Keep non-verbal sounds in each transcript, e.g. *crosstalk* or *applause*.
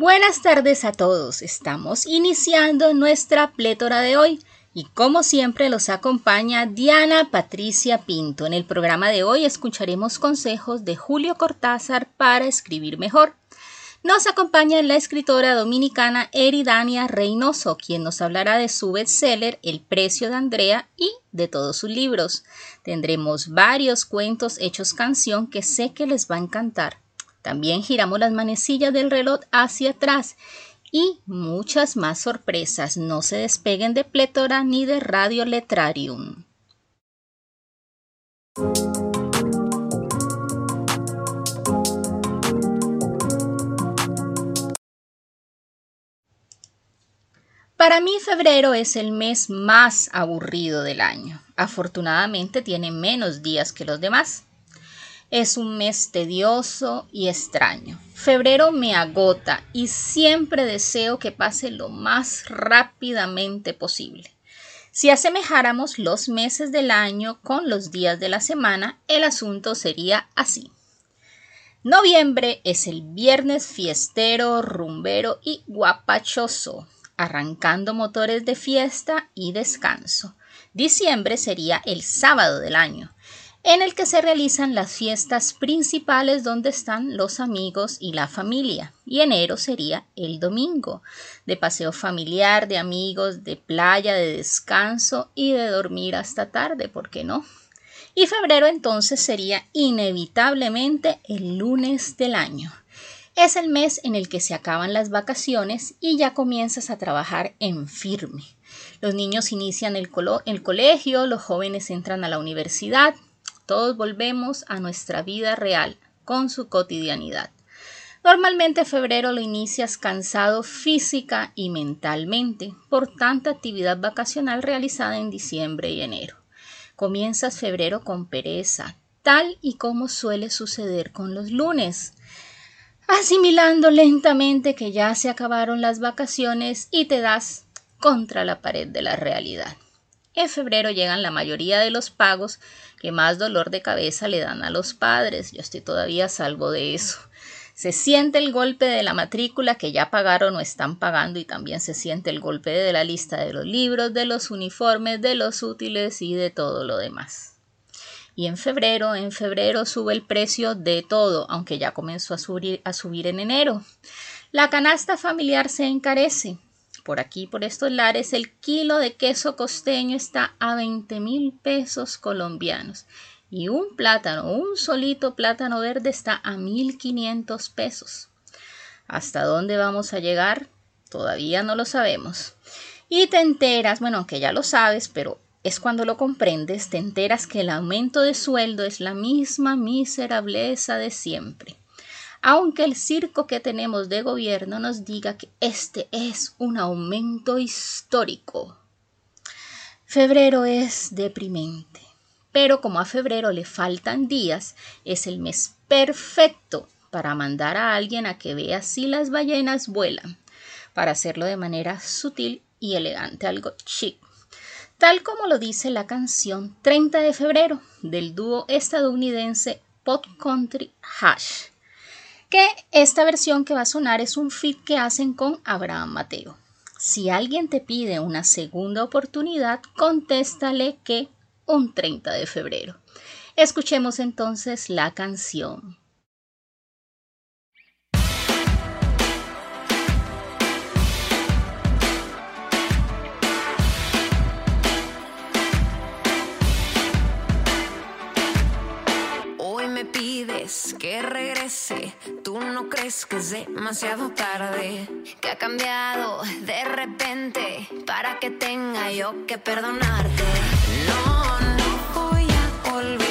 Buenas tardes a todos. Estamos iniciando nuestra plétora de hoy y como siempre los acompaña Diana Patricia Pinto. En el programa de hoy escucharemos consejos de Julio Cortázar para escribir mejor. Nos acompaña la escritora dominicana Eridania Reynoso, quien nos hablará de su bestseller El precio de Andrea y de todos sus libros. Tendremos varios cuentos hechos canción que sé que les va a encantar. También giramos las manecillas del reloj hacia atrás y muchas más sorpresas. No se despeguen de Plétora ni de Radio Letrarium. Para mí febrero es el mes más aburrido del año. Afortunadamente tiene menos días que los demás. Es un mes tedioso y extraño. Febrero me agota y siempre deseo que pase lo más rápidamente posible. Si asemejáramos los meses del año con los días de la semana, el asunto sería así. Noviembre es el viernes fiestero, rumbero y guapachoso, arrancando motores de fiesta y descanso. Diciembre sería el sábado del año, en el que se realizan las fiestas principales donde están los amigos y la familia. Y enero sería el domingo, de paseo familiar, de amigos, de playa, de descanso y de dormir hasta tarde, ¿por qué no? Y febrero entonces sería inevitablemente el lunes del año. Es el mes en el que se acaban las vacaciones y ya comienzas a trabajar en firme. Los niños inician el, el colegio, los jóvenes entran a la universidad, todos volvemos a nuestra vida real con su cotidianidad. Normalmente febrero lo inicias cansado física y mentalmente por tanta actividad vacacional realizada en diciembre y enero. Comienzas febrero con pereza, tal y como suele suceder con los lunes, asimilando lentamente que ya se acabaron las vacaciones y te das contra la pared de la realidad. En febrero llegan la mayoría de los pagos que más dolor de cabeza le dan a los padres. Yo estoy todavía salvo de eso. Se siente el golpe de la matrícula que ya pagaron o están pagando y también se siente el golpe de la lista de los libros, de los uniformes, de los útiles y de todo lo demás. Y en febrero, en febrero sube el precio de todo, aunque ya comenzó a subir, a subir en enero. La canasta familiar se encarece por aquí, por estos lares, el kilo de queso costeño está a 20 mil pesos colombianos y un plátano, un solito plátano verde está a 1500 pesos. ¿Hasta dónde vamos a llegar? Todavía no lo sabemos. Y te enteras, bueno, aunque ya lo sabes, pero es cuando lo comprendes, te enteras que el aumento de sueldo es la misma miserableza de siempre aunque el circo que tenemos de gobierno nos diga que este es un aumento histórico. Febrero es deprimente, pero como a febrero le faltan días, es el mes perfecto para mandar a alguien a que vea si las ballenas vuelan, para hacerlo de manera sutil y elegante, algo chic. Tal como lo dice la canción 30 de febrero del dúo estadounidense Pop Country Hash que esta versión que va a sonar es un fit que hacen con Abraham Mateo. Si alguien te pide una segunda oportunidad, contéstale que un 30 de febrero. Escuchemos entonces la canción. Que regrese. Tú no crees que es demasiado tarde, que ha cambiado de repente para que tenga yo que perdonarte. No, no voy a olvidar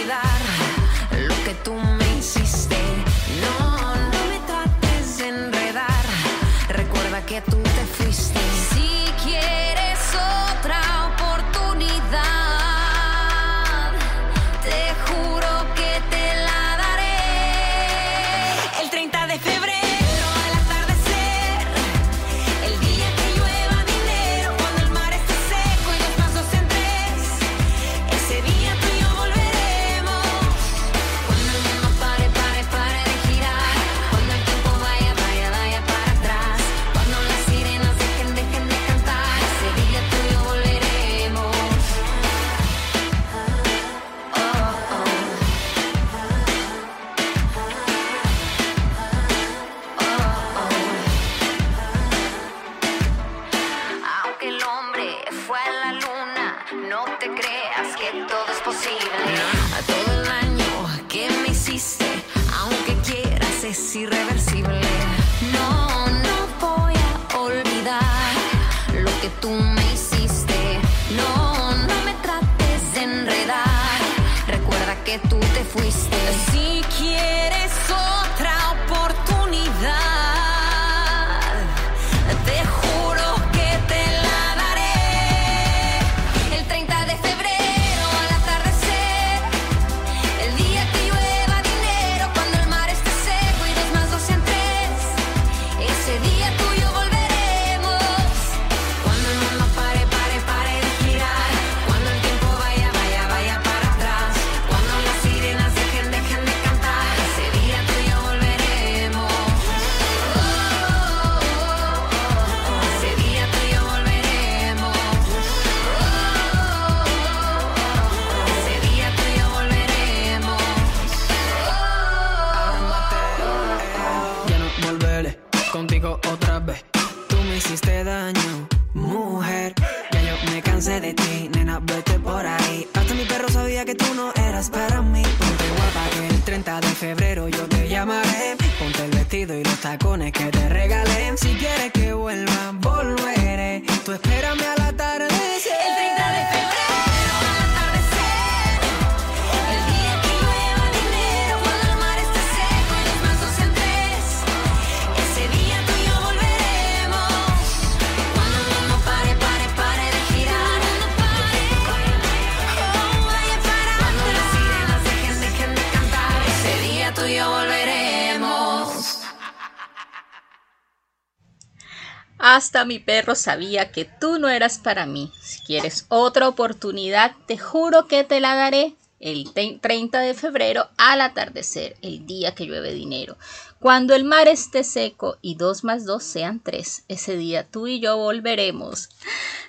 Mi perro sabía que tú no eras para mí. Si quieres otra oportunidad, te juro que te la daré el 30 de febrero al atardecer, el día que llueve dinero. Cuando el mar esté seco y dos más dos sean tres, ese día tú y yo volveremos.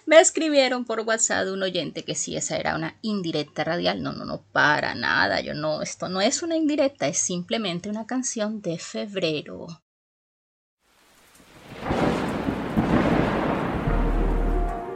Me escribieron por WhatsApp un oyente que si esa era una indirecta radial. No, no, no, para nada. Yo no, esto no es una indirecta, es simplemente una canción de febrero.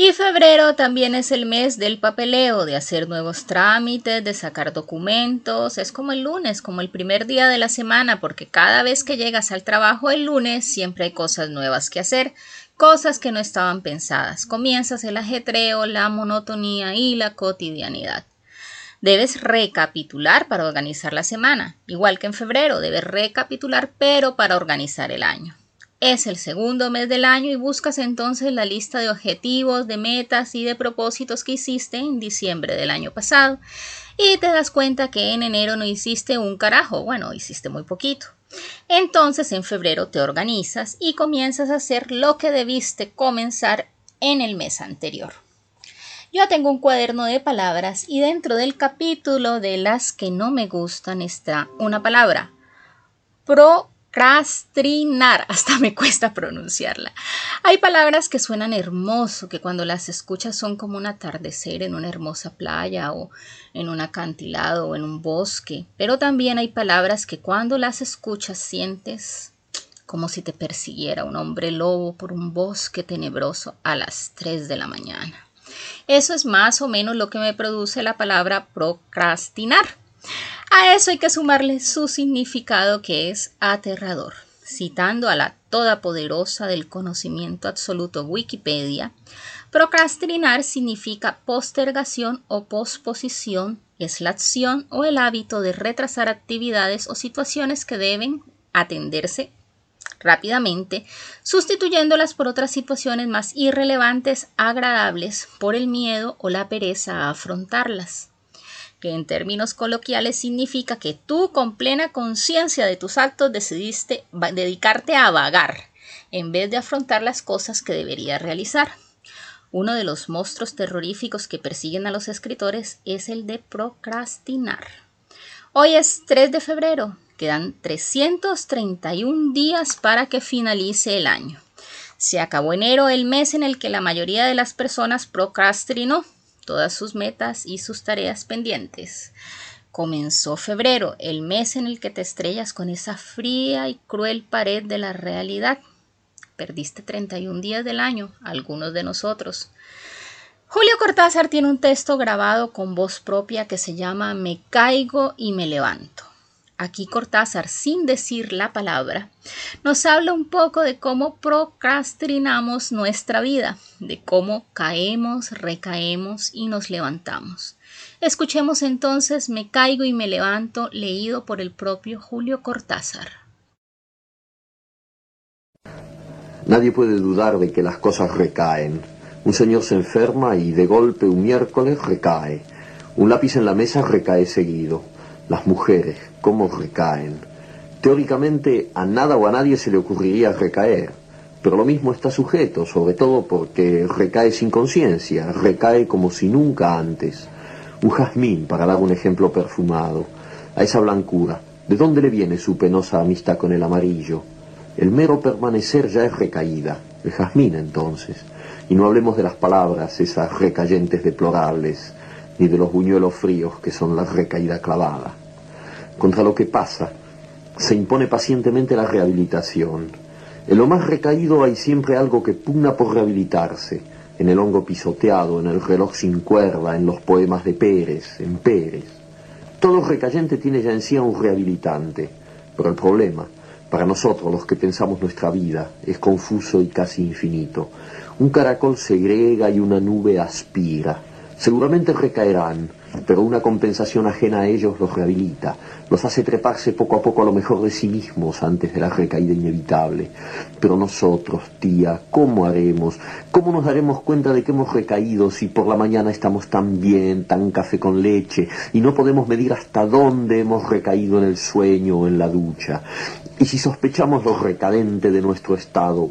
Y febrero también es el mes del papeleo, de hacer nuevos trámites, de sacar documentos. Es como el lunes, como el primer día de la semana, porque cada vez que llegas al trabajo el lunes siempre hay cosas nuevas que hacer, cosas que no estaban pensadas. Comienzas el ajetreo, la monotonía y la cotidianidad. Debes recapitular para organizar la semana, igual que en febrero, debes recapitular pero para organizar el año. Es el segundo mes del año y buscas entonces la lista de objetivos, de metas y de propósitos que hiciste en diciembre del año pasado y te das cuenta que en enero no hiciste un carajo, bueno, hiciste muy poquito. Entonces en febrero te organizas y comienzas a hacer lo que debiste comenzar en el mes anterior. Yo tengo un cuaderno de palabras y dentro del capítulo de las que no me gustan está una palabra. Pro Procrastinar, *laughs* hasta me cuesta pronunciarla. Hay palabras que suenan hermoso, que cuando las escuchas son como un atardecer en una hermosa playa o en un acantilado o en un bosque, pero también hay palabras que cuando las escuchas sientes como si te persiguiera un hombre lobo por un bosque tenebroso a las 3 de la mañana. Eso es más o menos lo que me produce la palabra procrastinar. A eso hay que sumarle su significado que es aterrador. Citando a la todopoderosa del conocimiento absoluto Wikipedia, procrastinar significa postergación o posposición, es la acción o el hábito de retrasar actividades o situaciones que deben atenderse rápidamente, sustituyéndolas por otras situaciones más irrelevantes, agradables, por el miedo o la pereza a afrontarlas que en términos coloquiales significa que tú con plena conciencia de tus actos decidiste dedicarte a vagar en vez de afrontar las cosas que deberías realizar. Uno de los monstruos terroríficos que persiguen a los escritores es el de procrastinar. Hoy es 3 de febrero. Quedan 331 días para que finalice el año. Se acabó enero, el mes en el que la mayoría de las personas procrastinó todas sus metas y sus tareas pendientes. Comenzó febrero, el mes en el que te estrellas con esa fría y cruel pared de la realidad. Perdiste 31 días del año, algunos de nosotros. Julio Cortázar tiene un texto grabado con voz propia que se llama Me caigo y me levanto. Aquí Cortázar, sin decir la palabra, nos habla un poco de cómo procrastinamos nuestra vida, de cómo caemos, recaemos y nos levantamos. Escuchemos entonces Me caigo y me levanto, leído por el propio Julio Cortázar. Nadie puede dudar de que las cosas recaen. Un señor se enferma y de golpe un miércoles recae. Un lápiz en la mesa recae seguido. Las mujeres, cómo recaen. Teóricamente a nada o a nadie se le ocurriría recaer, pero lo mismo está sujeto, sobre todo porque recae sin conciencia, recae como si nunca antes. Un jazmín, para dar un ejemplo perfumado, a esa blancura, ¿de dónde le viene su penosa amistad con el amarillo? El mero permanecer ya es recaída, el jazmín entonces. Y no hablemos de las palabras, esas recayentes deplorables, ni de los buñuelos fríos que son la recaída clavada. Contra lo que pasa, se impone pacientemente la rehabilitación. En lo más recaído hay siempre algo que pugna por rehabilitarse, en el hongo pisoteado, en el reloj sin cuerda, en los poemas de Pérez, en Pérez. Todo recayente tiene ya en sí a un rehabilitante, pero el problema, para nosotros los que pensamos nuestra vida, es confuso y casi infinito. Un caracol segrega y una nube aspira. Seguramente recaerán, pero una compensación ajena a ellos los rehabilita, los hace treparse poco a poco a lo mejor de sí mismos antes de la recaída inevitable. Pero nosotros, tía, ¿cómo haremos? ¿Cómo nos daremos cuenta de que hemos recaído si por la mañana estamos tan bien, tan café con leche, y no podemos medir hasta dónde hemos recaído en el sueño o en la ducha? Y si sospechamos lo recadente de nuestro estado,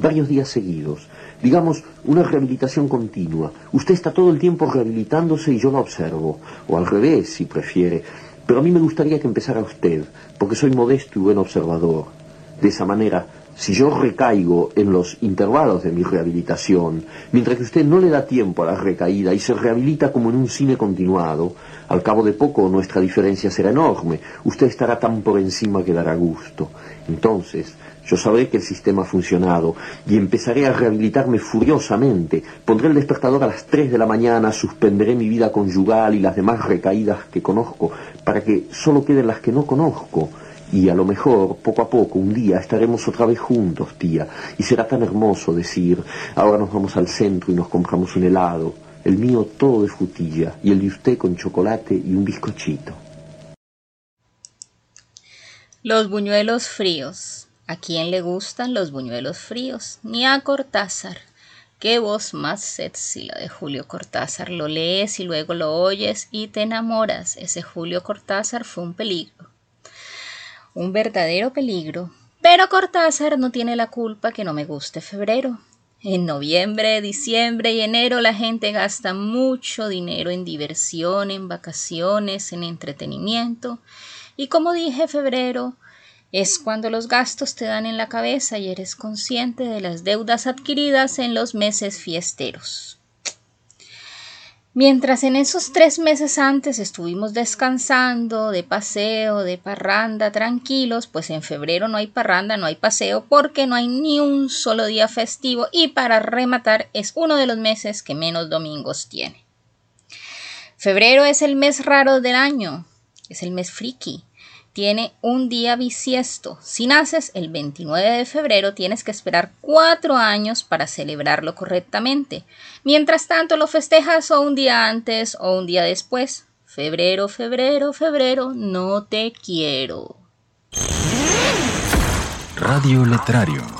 Varios días seguidos digamos, una rehabilitación continua. Usted está todo el tiempo rehabilitándose y yo la observo, o al revés, si prefiere. Pero a mí me gustaría que empezara usted, porque soy modesto y buen observador. De esa manera, si yo recaigo en los intervalos de mi rehabilitación, mientras que usted no le da tiempo a la recaída y se rehabilita como en un cine continuado, al cabo de poco nuestra diferencia será enorme. Usted estará tan por encima que dará gusto. Entonces, yo sabré que el sistema ha funcionado y empezaré a rehabilitarme furiosamente. Pondré el despertador a las 3 de la mañana, suspenderé mi vida conyugal y las demás recaídas que conozco para que solo queden las que no conozco. Y a lo mejor, poco a poco, un día estaremos otra vez juntos, tía, y será tan hermoso decir, ahora nos vamos al centro y nos compramos un helado, el mío todo de frutilla y el de usted con chocolate y un bizcochito. Los buñuelos fríos. ¿A quién le gustan los buñuelos fríos? Ni a Cortázar. Qué voz más sexy la de Julio Cortázar. Lo lees y luego lo oyes y te enamoras. Ese Julio Cortázar fue un peligro. Un verdadero peligro. Pero Cortázar no tiene la culpa que no me guste febrero. En noviembre, diciembre y enero la gente gasta mucho dinero en diversión, en vacaciones, en entretenimiento. Y como dije, febrero es cuando los gastos te dan en la cabeza y eres consciente de las deudas adquiridas en los meses fiesteros. Mientras en esos tres meses antes estuvimos descansando, de paseo, de parranda, tranquilos, pues en febrero no hay parranda, no hay paseo, porque no hay ni un solo día festivo y para rematar es uno de los meses que menos domingos tiene. Febrero es el mes raro del año, es el mes friki, tiene un día bisiesto. Si naces el 29 de febrero, tienes que esperar cuatro años para celebrarlo correctamente. Mientras tanto, lo festejas o un día antes o un día después. Febrero, febrero, febrero, no te quiero. Radio Letrario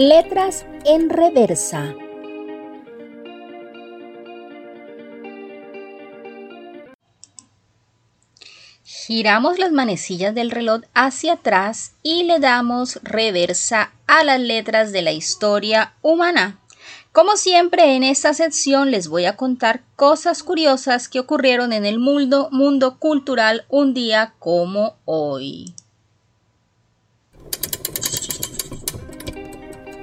Letras en reversa. Giramos las manecillas del reloj hacia atrás y le damos reversa a las letras de la historia humana. Como siempre en esta sección les voy a contar cosas curiosas que ocurrieron en el mundo, mundo cultural un día como hoy.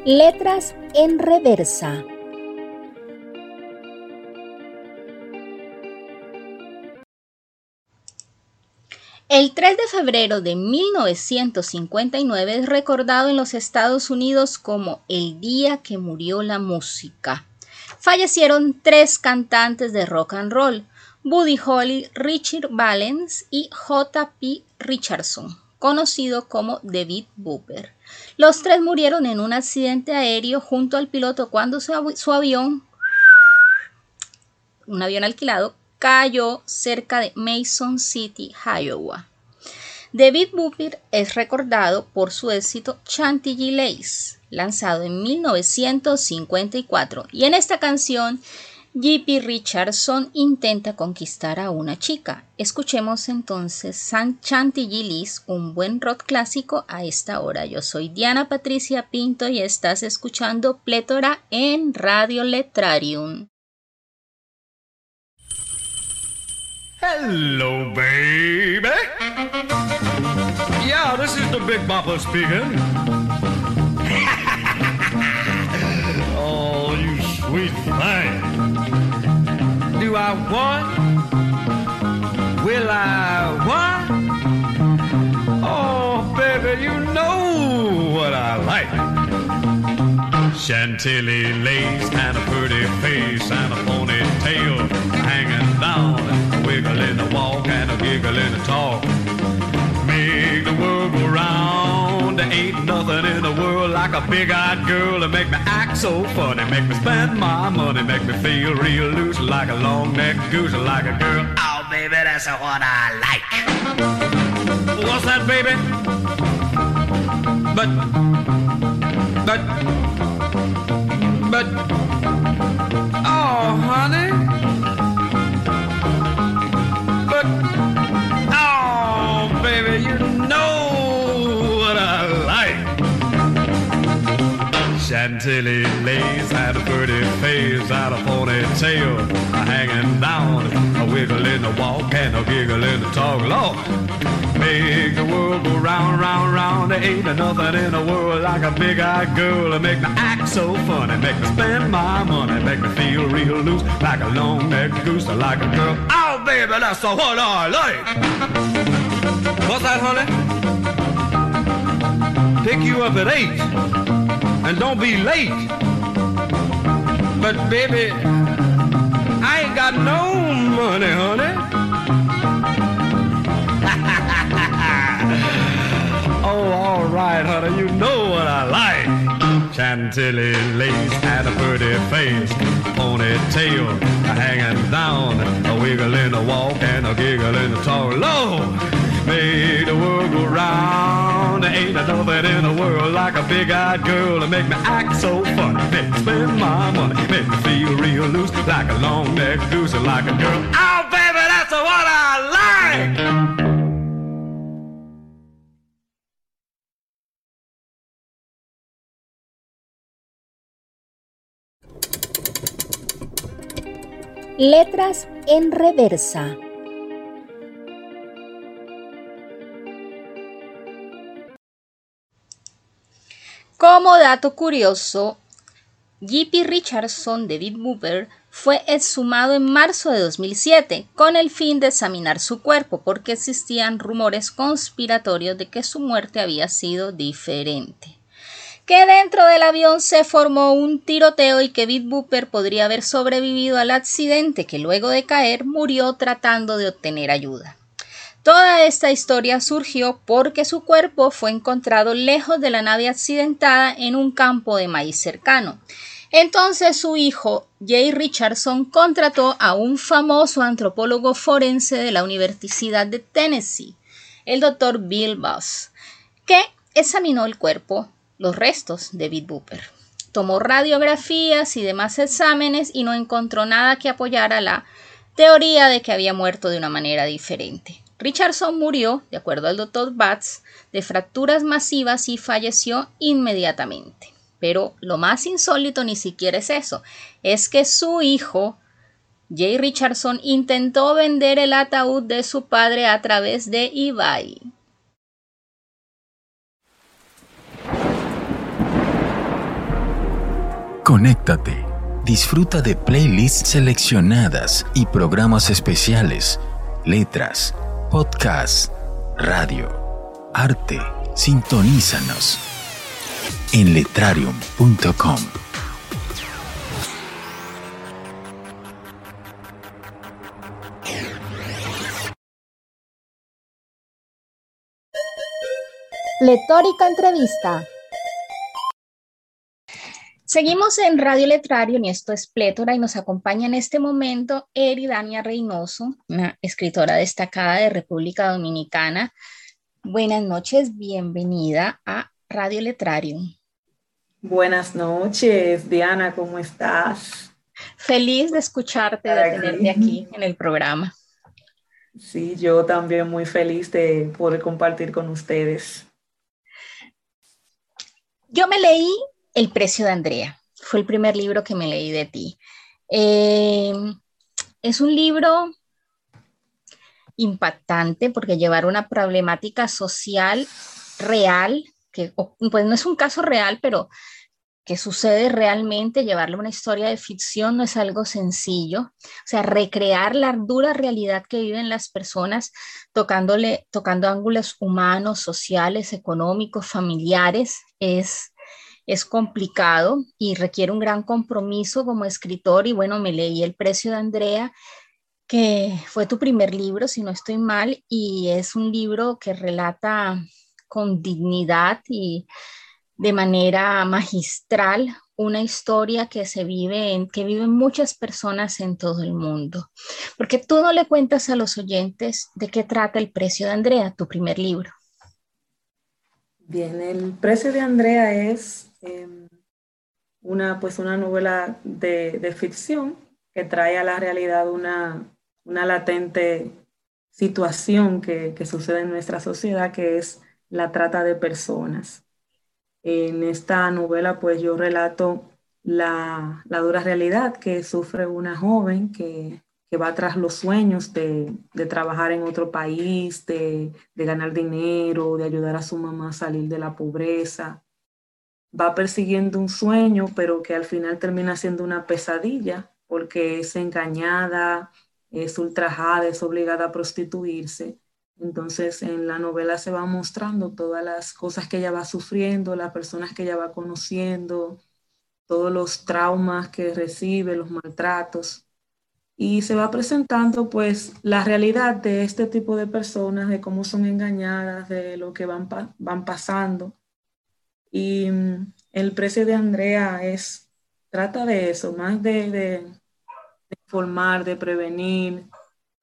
Letras en reversa. El 3 de febrero de 1959 es recordado en los Estados Unidos como el día que murió la música. Fallecieron tres cantantes de rock and roll, Buddy Holly, Richard Valens y J.P. Richardson, conocido como David Booper. Los tres murieron en un accidente aéreo junto al piloto cuando su, avión, un avión alquilado, cayó cerca de Mason City, Iowa. David Booper es recordado por su éxito Chantilly Lace, lanzado en 1954, y en esta canción J.P. Richardson intenta conquistar a una chica. Escuchemos entonces San Chantilly un buen rock clásico a esta hora. Yo soy Diana Patricia Pinto y estás escuchando Plétora en Radio Letrarium. Hello, baby. Yeah, this is the Big Bopper speaking. *laughs* oh, you sweet thing. Do I want? Will I want? Oh, baby, you know what I like. Chantilly lace and a pretty face and a ponytail hanging down, a wiggle in the walk and a giggle in the talk. Make the world go round. There ain't nothing in the world like a big-eyed girl to make me act so funny, make me spend my money, make me feel real loose like a long-necked goose, like a girl. Oh, baby, that's what I like. What's that, baby? But, but, but, oh, honey. Chantilly lace had a pretty face, had a ponytail a hanging down, a wiggle in the walk and a giggle in the talk. Lord, make the world go round, round, round. There ain't nothing in the world like a big-eyed girl to make me act so funny, make me spend my money, make me feel real loose like a long-necked goose, like a girl. Oh, baby, that's the what I like. What's that, honey? Pick you up at eight, and don't be late. But baby, I ain't got no money, honey. *laughs* oh, all right, honey, you know what I like. Chantilly lace and a pretty face, ponytail hanging down, a wiggle in the walk and a giggle in the talk. Lord, made the world go round. Ain't nothing in the world like a big-eyed girl to make me act so funny. Make spend my money, make me feel real loose, like a long-necked goose, like a girl. Oh, baby, that's what I like. Letras en reversa. Como dato curioso, J.P. Richardson de Booper fue exhumado en marzo de 2007 con el fin de examinar su cuerpo porque existían rumores conspiratorios de que su muerte había sido diferente que dentro del avión se formó un tiroteo y que Bit Booper podría haber sobrevivido al accidente que luego de caer murió tratando de obtener ayuda. Toda esta historia surgió porque su cuerpo fue encontrado lejos de la nave accidentada en un campo de maíz cercano. Entonces su hijo, Jay Richardson, contrató a un famoso antropólogo forense de la Universidad de Tennessee, el doctor Bill Buss, que examinó el cuerpo los restos de Bit Booper. Tomó radiografías y demás exámenes y no encontró nada que apoyara la teoría de que había muerto de una manera diferente. Richardson murió, de acuerdo al doctor Batts, de fracturas masivas y falleció inmediatamente. Pero lo más insólito ni siquiera es eso, es que su hijo, Jay Richardson, intentó vender el ataúd de su padre a través de eBay. Conéctate. Disfruta de playlists seleccionadas y programas especiales, letras, podcasts, radio, arte. Sintonízanos en letrarium.com. Letórica Entrevista. Seguimos en Radio Letrario, y esto es Plétora, y nos acompaña en este momento Eridania Reynoso, una escritora destacada de República Dominicana. Buenas noches, bienvenida a Radio Letrario. Buenas noches, Diana, ¿cómo estás? Feliz de escucharte, de tenerte aquí en el programa. Sí, yo también muy feliz de poder compartir con ustedes. Yo me leí el precio de Andrea. Fue el primer libro que me leí de ti. Eh, es un libro impactante porque llevar una problemática social real, que pues no es un caso real, pero que sucede realmente, llevarle una historia de ficción no es algo sencillo. O sea, recrear la dura realidad que viven las personas tocándole, tocando ángulos humanos, sociales, económicos, familiares, es es complicado y requiere un gran compromiso como escritor y bueno, me leí El precio de Andrea, que fue tu primer libro, si no estoy mal, y es un libro que relata con dignidad y de manera magistral una historia que se vive en que viven muchas personas en todo el mundo. Porque tú no le cuentas a los oyentes de qué trata El precio de Andrea, tu primer libro. Bien, El precio de Andrea es Em, una, pues una novela de, ficción que trae a la realidad una, una latente situación que, que, sucede en nuestra sociedad, que es la trata de personas. En esta novela, pues yo relato la, la dura realidad que sufre una joven que, que va tras los sueños de, de, trabajar en otro país, de, de ganar dinero, de ayudar a su mamá a salir de la pobreza, va persiguiendo un sueño, pero que al final termina siendo una pesadilla porque es engañada, es ultrajada, es obligada a prostituirse. Entonces en la novela se va mostrando todas las cosas que ella va sufriendo, las personas que ella va conociendo, todos los traumas que recibe, los maltratos. Y se va presentando pues la realidad de este tipo de personas, de cómo son engañadas, de lo que van, van pasando Y mm, el precio de Andrea es, trata de eso, más de, de, informar, de prevenir,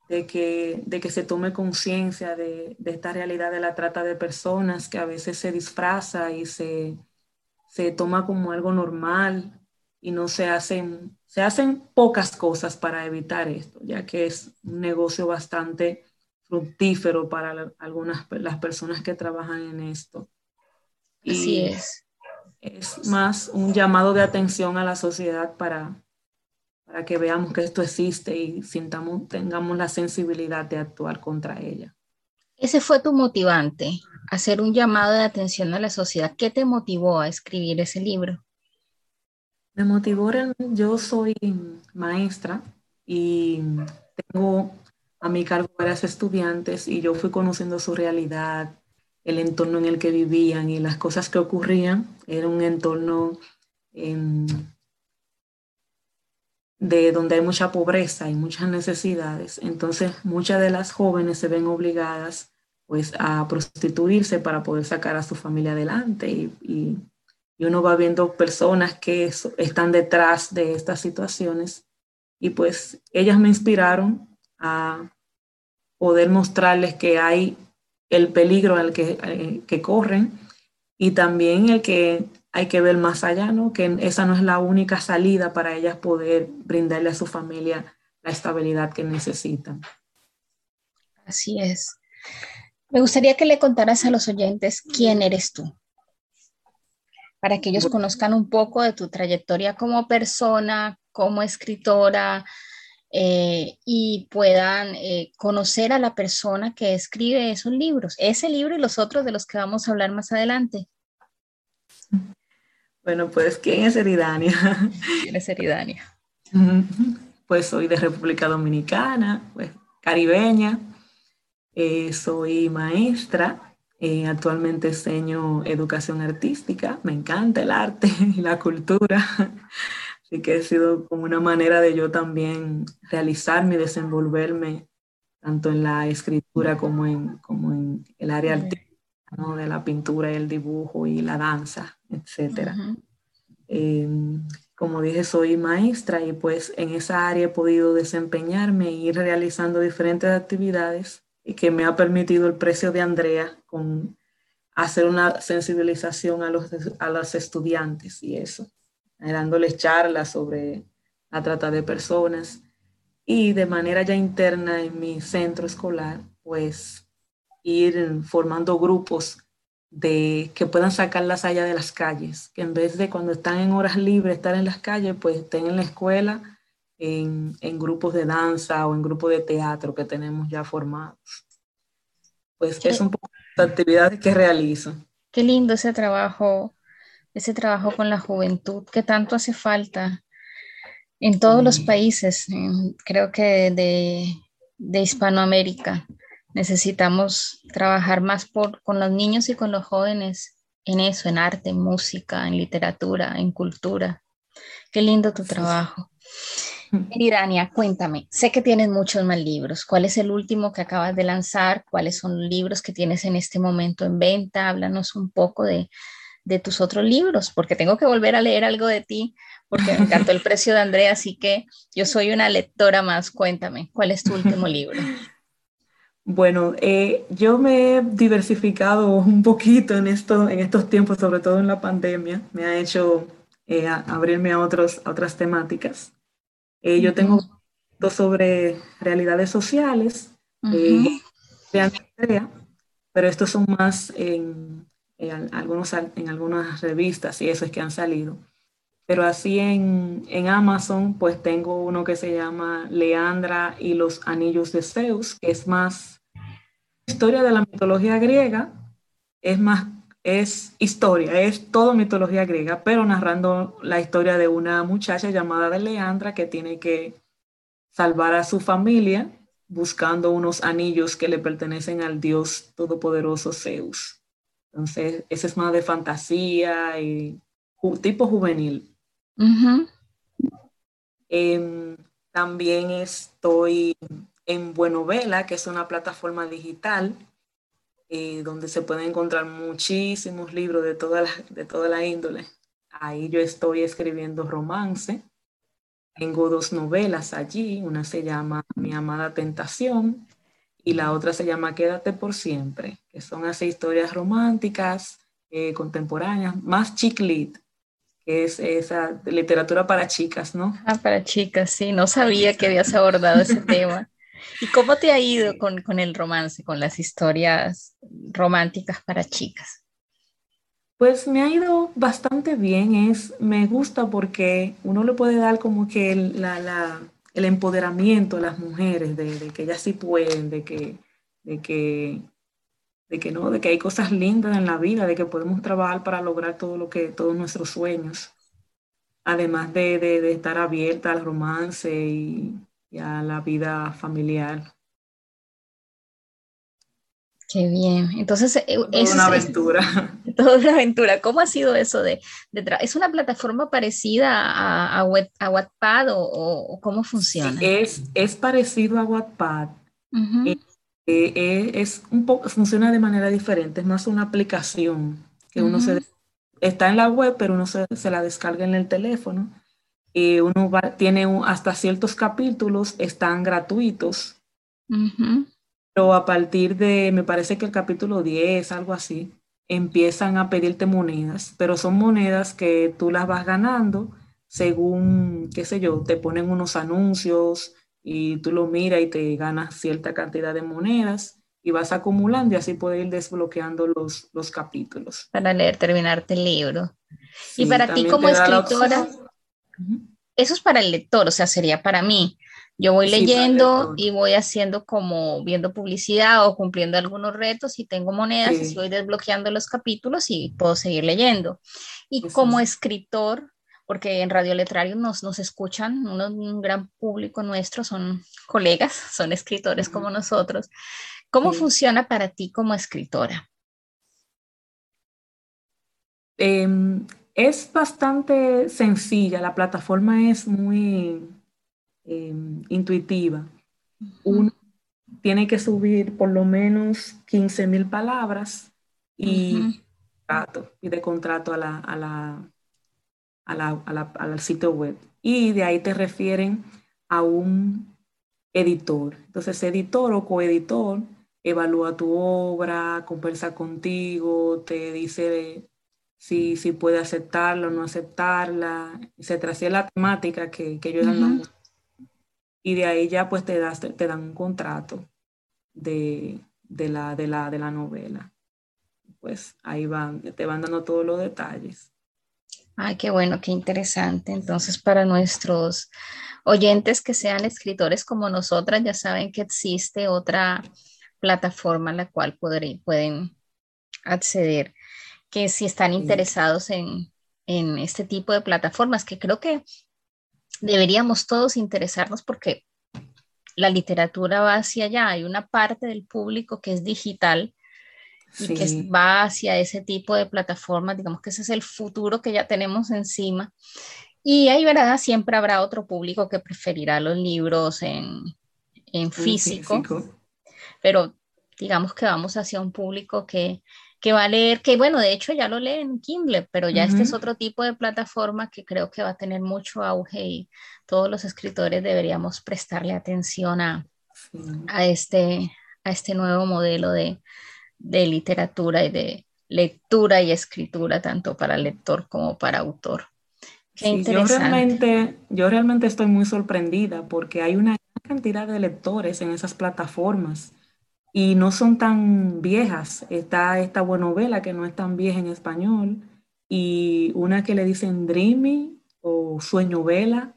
de que, de que se tome conciencia de, de, esta realidad de la trata de personas que a veces se disfraza y se, se toma como algo normal y no se hacen, se hacen pocas cosas para evitar esto, ya que es un negocio bastante fructífero para algunas las personas que trabajan en esto. Así es. Es más un llamado de atención a la sociedad para, para que veamos que esto existe y sintamos, tengamos la sensibilidad de actuar contra ella. Ese fue tu motivante, hacer un llamado de atención a la sociedad. ¿Qué te motivó a escribir ese libro? Me motivó, yo soy maestra y tengo a mi cargo varias estudiantes y yo fui conociendo su realidad, el entorno en el que vivían y las cosas que ocurrían. Era un entorno em, de donde hay mucha pobreza y muchas necesidades. Entonces muchas de las jóvenes se ven obligadas pues a prostituirse para poder sacar a su familia adelante y y uno va viendo personas que están detrás de estas situaciones y pues ellas me inspiraron a poder mostrarles que hay el peligro al que, eh, que corren y también el que hay que ver más allá, ¿no? que esa no es la única salida para ellas poder brindarle a su familia la estabilidad que necesitan. Así es. Me gustaría que le contaras a los oyentes quién eres tú para que ellos conozcan un poco de tu trayectoria como persona, como escritora, eh, y puedan eh, conocer a la persona que escribe esos libros, ese libro y los otros de los que vamos a hablar más adelante. Bueno, pues, ¿quién es Eridania? ¿Quién es Eridania? *laughs* Pues soy de República Dominicana, pues caribeña, eh, soy maestra, eh, actualmente enseño educación artística, me encanta el arte y la cultura, así que ha sido como una manera de yo también realizarme y desenvolverme tanto en la escritura como en, como en el área artística, de la pintura y el dibujo y la danza, etc. Em, como dije, soy maestra y pues en esa área he podido desempeñarme y ir realizando diferentes actividades y que me ha permitido el precio de Andrea con hacer una sensibilización a los, a los estudiantes y eso, dándoles charlas sobre la trata de personas y de manera ya interna en mi centro escolar, pues ir formando grupos de que puedan sacar las allá de las calles, que en vez de cuando están en horas libres estar en las calles, pues estén en la escuela en, grupos de danza o en grupos de teatro que tenemos ya formados. Pues es un poco de actividades que realizo. Qué lindo ese trabajo, ese trabajo con la juventud que tanto hace falta en todos los países, creo que de, de, Hispanoamérica. Necesitamos trabajar más por, con los niños y con los jóvenes en eso, en arte, en música, en literatura, en cultura. Qué lindo tu trabajo. Dania, cuéntame, sé que tienes muchos más libros. ¿Cuál es el último que acabas de lanzar? ¿Cuáles son los libros que tienes en este momento en venta? Háblanos un poco de, tus otros libros, porque tengo que volver a leer algo de ti, porque me encantó el *laughs* precio de Andrea, así que yo soy una lectora más. Cuéntame, ¿cuál es tu último libro? Bueno, eh, yo me he diversificado un poquito en, esto, en estos tiempos, sobre todo en la pandemia. Me ha hecho eh, abrirme a, otros, a otras temáticas. Eh, yo tengo dos sobre realidades sociales eh, pero estos son más en, algunos, en algunas revistas y eso es que han salido. Pero así en, en, Amazon, pues tengo uno que se llama Leandra y los Anillos de Zeus, que es más historia de la mitología griega, es más, es historia, es todo mitología griega, pero narrando la historia de una muchacha llamada Leandra que tiene que salvar a su familia buscando unos anillos que le pertenecen al dios todopoderoso Zeus. Entonces, ese es más de fantasía y tipo juvenil. Em, también estoy en Buenovela, que es una plataforma digital eh, donde se pueden encontrar muchísimos libros de toda, la, de toda la índole. Ahí yo estoy escribiendo romance. Tengo dos novelas allí, una se llama Mi amada tentación y la otra se llama Quédate por siempre, que son así historias románticas, eh, contemporáneas, más chick lit, que es esa literatura para chicas, ¿no? Ah, para chicas, sí, no sabía que habías abordado ese *laughs* tema. ¿Y cómo te ha ido con, con el romance, con las historias románticas para chicas? Pues me ha ido bastante bien, es, me gusta porque uno le puede dar como que la, la, el empoderamiento a las mujeres, de, de, que ellas sí pueden, de que, de que, de que no, de que hay cosas lindas en la vida, de que podemos trabajar para lograr todo lo que, todos nuestros sueños. Además de, de, de estar abierta al romance y, y a la vida familiar. Qué bien. Entonces, es eh, una aventura. *laughs* Toda una aventura. ¿Cómo ha sido eso de, de ¿Es una plataforma parecida a, a, web, a Wattpad o, o, cómo funciona? es, es parecido a Wattpad. Uh -huh. eh, eh, es un poco, funciona de manera diferente. Es más una aplicación que uh -huh. uno se está en la web, pero uno se, se la descarga en el teléfono. Y uno va, tiene un, hasta ciertos capítulos, están gratuitos. Uh -huh pero a partir de, me parece que el capítulo 10, algo así, empiezan a pedirte monedas, pero son monedas que tú las vas ganando según, qué sé yo, te ponen unos anuncios y tú lo miras y te ganas cierta cantidad de monedas y vas acumulando y así puedes ir desbloqueando los, los capítulos. Para leer, terminarte el libro. Sí, y para ti como escritora, eso es para el lector, o sea, sería para mí. Yo voy leyendo y voy haciendo como viendo publicidad o cumpliendo algunos retos y tengo monedas sí. y voy desbloqueando los capítulos y puedo seguir leyendo. Y como es. escritor, porque en Radio Letrario nos, nos escuchan, uno, un gran público nuestro, son colegas, *laughs* son escritores uh -huh. como nosotros. ¿Cómo funciona para ti como escritora? Eh, es bastante sencilla, la plataforma es muy eh, intuitiva. Uno tiene que subir por lo menos 15 mil palabras y, uh -huh. contrato, y de contrato a la, a la, a la, a la, al sitio web. Y de ahí te refieren a un editor. Entonces, editor o coeditor evalúa tu obra, conversa contigo, te dice si, si puede aceptarla o no aceptarla, etcétera. Así es la temática que, que ellos uh -huh. Y de ahí ya pues te, das, te dan un contrato de, de, la, de, la, de la novela. Pues ahí van, te van dando todos los detalles. Ay, qué bueno, qué interesante. Entonces, para nuestros oyentes que sean escritores como nosotras, ya saben que existe otra plataforma a la cual poder, pueden acceder, que si están interesados en, en este tipo de plataformas, que creo que deberíamos todos interesarnos porque la literatura va hacia allá, hay una parte del público que es digital y sí. que va hacia ese tipo de plataformas, digamos que ese es el futuro que ya tenemos encima. Y ahí, ¿verdad? Siempre habrá otro público que preferirá los libros en, en físico, físico, pero digamos que vamos hacia un público que, que va a leer, que bueno, de hecho ya lo lee en Kindle, pero ya uh -huh. este es otro tipo de plataforma que creo que va a tener mucho auge y todos los escritores deberíamos prestarle atención a, a, este, a este nuevo modelo de, de literatura y de lectura y escritura, tanto para lector como para autor. Qué sí. Yo realmente, yo realmente estoy muy sorprendida porque hay una cantidad de lectores en esas plataformas y no son tan viejas. Está esta novela que no es tan vieja en español y una que le dicen Dreamy o Sueño Vela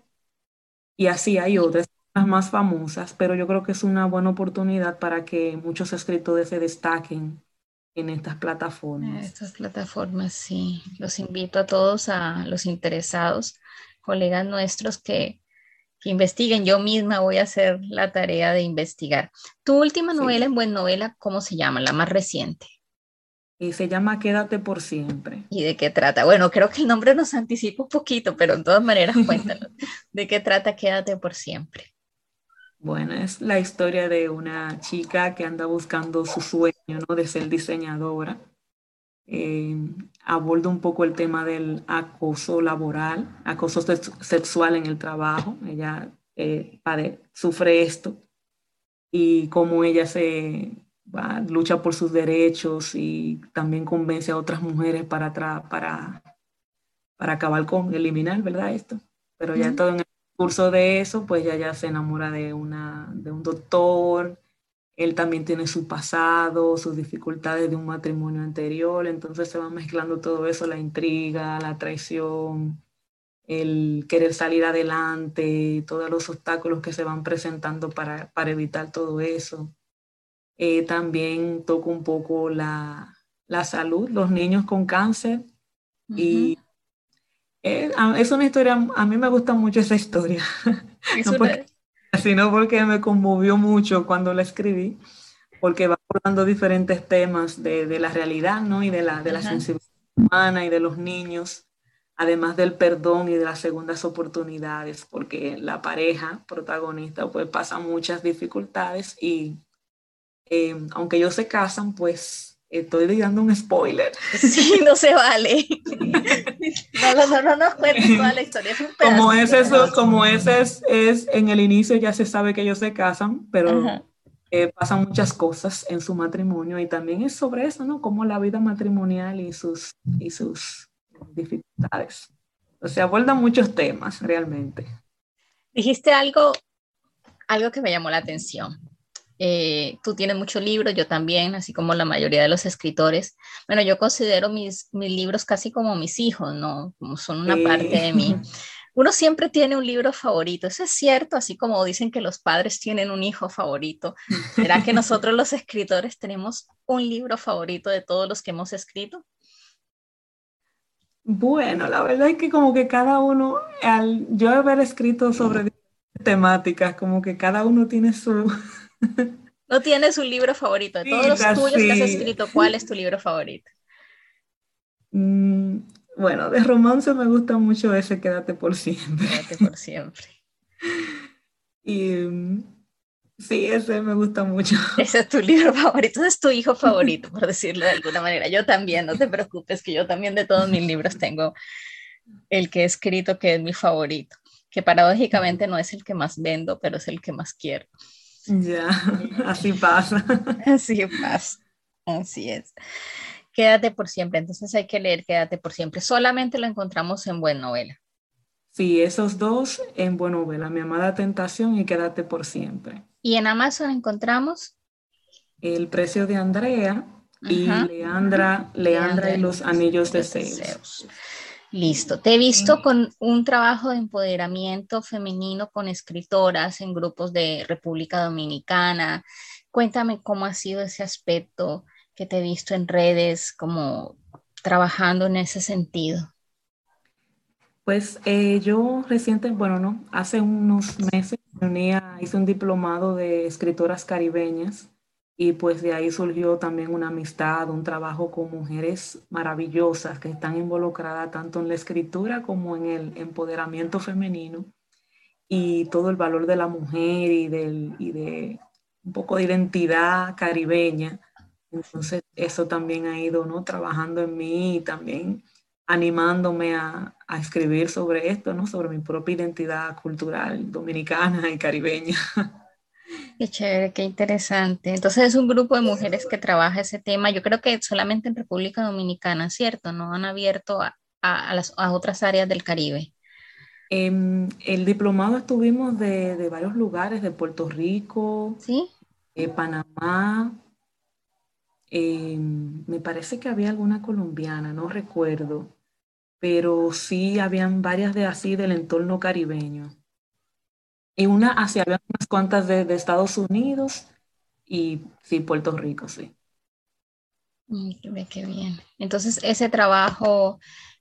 y así hay otras las más famosas, pero yo creo que es una buena oportunidad para que muchos escritores se destaquen en estas plataformas. Estas plataformas, sí. Los invito a todos, a los interesados, colegas nuestros que que investiguen. Yo misma voy a hacer la tarea de investigar. Tu última sí. novela en Buen Novela, ¿cómo se llama? La más reciente. Y se llama Quédate por siempre. ¿Y de qué trata? Bueno, creo que el nombre nos anticipa un poquito, pero en todas maneras cuéntanos. *laughs* ¿De qué trata Quédate por siempre? Bueno, es la historia de una chica que anda buscando su sueño, ¿no? De ser diseñadora. Eh, aborda un poco el tema del acoso laboral, acoso sexual en el trabajo. Ella eh, sufre esto y cómo ella se lucha por sus derechos y también convence a otras mujeres para, para, para acabar con, eliminar, ¿verdad? Esto. Pero ya todo en el curso de eso, pues ya, ya se enamora de, una, de un doctor, él también tiene su pasado, sus dificultades de un matrimonio anterior, entonces se va mezclando todo eso, la intriga, la traición, el querer salir adelante, todos los obstáculos que se van presentando para, para evitar todo eso. Eh, también toca un poco la, la, salud, los niños con cáncer. Y eh, es una historia, a mí me gusta mucho esa historia. *laughs* no porque, sino porque me conmovió mucho cuando la escribí, porque va hablando diferentes temas de, de, la realidad, ¿no? Y de la, de la sensibilidad humana y de los niños además del perdón y de las segundas oportunidades, porque la pareja protagonista pues pasa muchas dificultades y eh, aunque ellos se casan, pues estoy dando un spoiler. Sí, no se vale. No, no, no, no, no toda la historia. Es como es eso, como ese es, es, en el inicio ya se sabe que ellos se casan, pero eh, pasan muchas cosas en su matrimonio y también es sobre eso, ¿no? Como la vida matrimonial y sus, y sus dificultades. O sea, aborda muchos temas realmente. Dijiste algo, algo que me llamó la atención. Eh, tú tienes muchos libros, yo también, así como la mayoría de los escritores. Bueno, yo considero mis, mis libros casi como mis hijos, ¿no? Como son una parte de mí. *laughs* Uno siempre tiene un libro favorito, eso es cierto, así como dicen que los padres tienen un hijo favorito. ¿Será que nosotros los escritores tenemos un libro favorito de todos los que hemos escrito? Bueno, la verdad es que como que cada uno, al yo haber escrito sobre temáticas, como que cada uno tiene su... *laughs* no tienes un libro favorito. De todos los tuyos que has escrito, ¿cuál es tu libro favorito? Mm, bueno, de romance me gusta mucho ese Quédate por siempre. Quédate por siempre. *laughs* y Sí, ese me gusta mucho. *laughs* Ese es tu libro favorito, ese es tu hijo favorito, por decirlo de alguna manera. Yo también, no te preocupes, que yo también de todos mis libros tengo el que he escrito que es mi favorito, que paradójicamente no es el que más vendo, pero es el que más quiero. Ya, *laughs* así pasa. *laughs* Así pasa, así es. Quédate por siempre, entonces hay que leer Quédate por siempre. Solamente lo encontramos en Buen Novela. Sí, esos dos en Buen Novela, Mi amada tentación y Quédate por siempre. Y en Amazon encontramos El precio de Andrea y Leandra, Leandra, y los anillos de Zeus. Listo. Te he visto con un trabajo de empoderamiento femenino con escritoras en grupos de República Dominicana. Cuéntame cómo ha sido ese aspecto que te he visto en redes, como trabajando en ese sentido. Pues eh, yo reciente, bueno, no, hace unos meses hice un diplomado de escritoras caribeñas y pues de ahí surgió también una amistad, un trabajo con mujeres maravillosas que están involucradas tanto en la escritura como en el empoderamiento femenino y todo el valor de la mujer y, del, y de un poco de identidad caribeña. Entonces eso también ha ido ¿no? trabajando en mí y también animándome a, a, escribir sobre esto, ¿no? Sobre mi propia identidad cultural dominicana y caribeña. *laughs* Qué chévere, qué interesante. Entonces es un grupo de mujeres que trabaja ese tema. Yo creo que solamente en República Dominicana, ¿cierto? No han abierto a, a, las, a otras áreas del Caribe. En el diplomado estuvimos de, de, varios lugares, de Puerto Rico, ¿Sí? de Panamá, eh, me parece que había alguna colombiana, no recuerdo pero sí habían varias de así del entorno caribeño. Y una así, había unas cuantas de, Estados Unidos y sí, Puerto Rico, sí. qué bien. Entonces, ese trabajo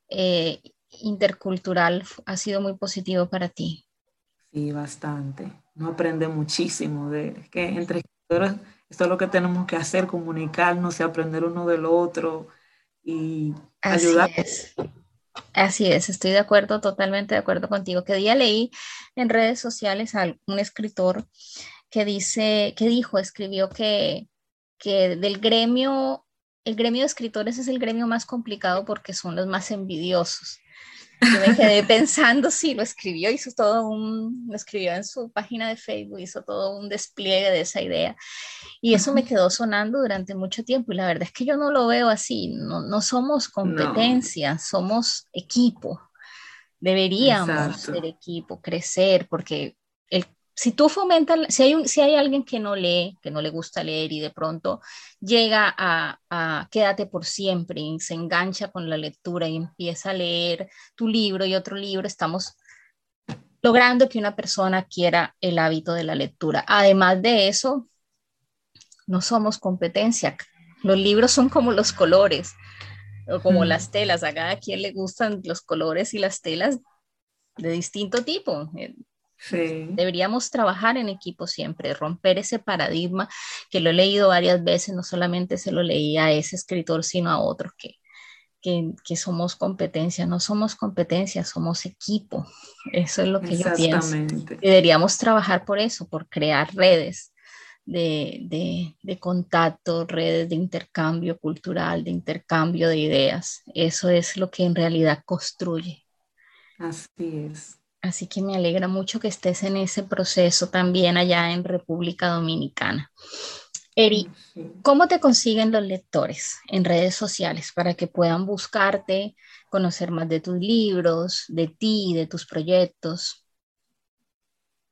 eh, intercultural ha sido muy positivo para ti. Sí, bastante. Uno aprende muchísimo de que entre escritores esto es lo que tenemos que hacer, comunicarnos y aprender uno del otro y ayudar Así es, estoy de acuerdo, totalmente de acuerdo contigo. Que día leí en redes sociales a un escritor que dice, que dijo, escribió que, que del gremio, el gremio de escritores es el gremio más complicado porque son los más envidiosos. Yo me quedé pensando si lo escribió, hizo todo un, lo escribió en su página de Facebook, hizo todo un despliegue de esa idea. Y eso me quedó sonando durante mucho tiempo. Y la verdad es que yo no lo veo así. No, no somos competencia, somos equipo. Deberíamos ser equipo, crecer, porque si tú fomentas, si hay, si hay alguien que no lee, que no le gusta leer y de pronto llega a, a, quédate por siempre y se engancha con la lectura y empieza a leer tu libro y otro libro, estamos logrando que una persona quiera el hábito de la lectura. Además de eso, no somos competencia. Los libros son como los colores o como las telas. A cada quien le gustan los colores y las telas de distinto tipo. Deberíamos trabajar en equipo siempre, romper ese paradigma que lo he leído varias veces, no solamente se lo leí a ese escritor, sino a otros que, que, somos competencia, no somos competencia, somos equipo. Eso es lo que yo pienso. Deberíamos trabajar por eso, por crear redes de, de, de, contacto, redes de intercambio cultural, de intercambio de ideas. Eso es lo que en realidad construye. Así es. Así que me alegra mucho que estés en ese proceso también allá en República Dominicana. Eri, ¿cómo te consiguen los lectores en redes sociales para que puedan buscarte, conocer más de tus libros, de ti, de tus proyectos?